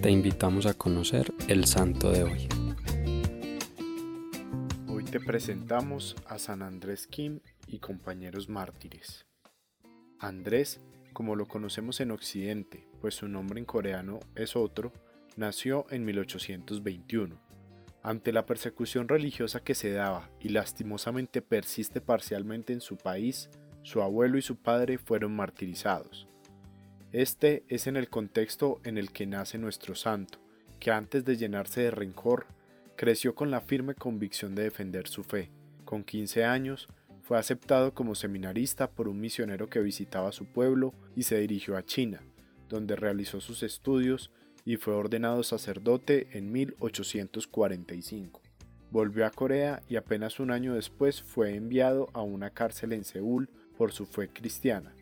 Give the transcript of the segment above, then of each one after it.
te invitamos a conocer el santo de hoy. Hoy te presentamos a San Andrés Kim y compañeros mártires. Andrés, como lo conocemos en Occidente, pues su nombre en coreano es otro, nació en 1821. Ante la persecución religiosa que se daba y lastimosamente persiste parcialmente en su país, su abuelo y su padre fueron martirizados. Este es en el contexto en el que nace nuestro santo, que antes de llenarse de rencor, creció con la firme convicción de defender su fe. Con 15 años, fue aceptado como seminarista por un misionero que visitaba su pueblo y se dirigió a China, donde realizó sus estudios y fue ordenado sacerdote en 1845. Volvió a Corea y apenas un año después fue enviado a una cárcel en Seúl por su fe cristiana.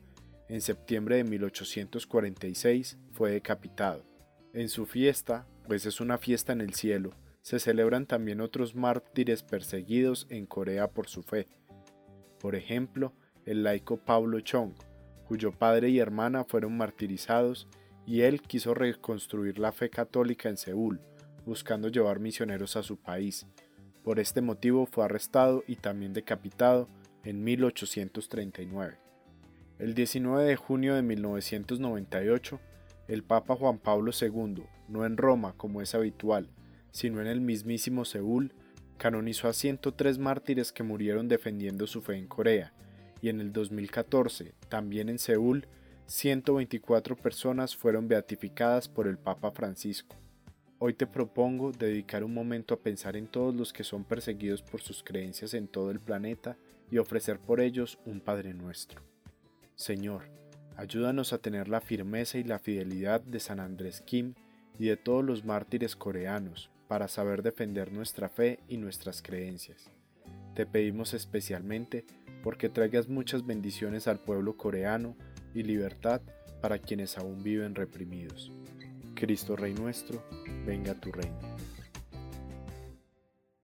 En septiembre de 1846 fue decapitado. En su fiesta, pues es una fiesta en el cielo, se celebran también otros mártires perseguidos en Corea por su fe. Por ejemplo, el laico Pablo Chong, cuyo padre y hermana fueron martirizados y él quiso reconstruir la fe católica en Seúl, buscando llevar misioneros a su país. Por este motivo fue arrestado y también decapitado en 1839. El 19 de junio de 1998, el Papa Juan Pablo II, no en Roma como es habitual, sino en el mismísimo Seúl, canonizó a 103 mártires que murieron defendiendo su fe en Corea, y en el 2014, también en Seúl, 124 personas fueron beatificadas por el Papa Francisco. Hoy te propongo dedicar un momento a pensar en todos los que son perseguidos por sus creencias en todo el planeta y ofrecer por ellos un Padre nuestro. Señor, ayúdanos a tener la firmeza y la fidelidad de San Andrés Kim y de todos los mártires coreanos para saber defender nuestra fe y nuestras creencias. Te pedimos especialmente porque traigas muchas bendiciones al pueblo coreano y libertad para quienes aún viven reprimidos. Cristo Rey nuestro, venga tu reino.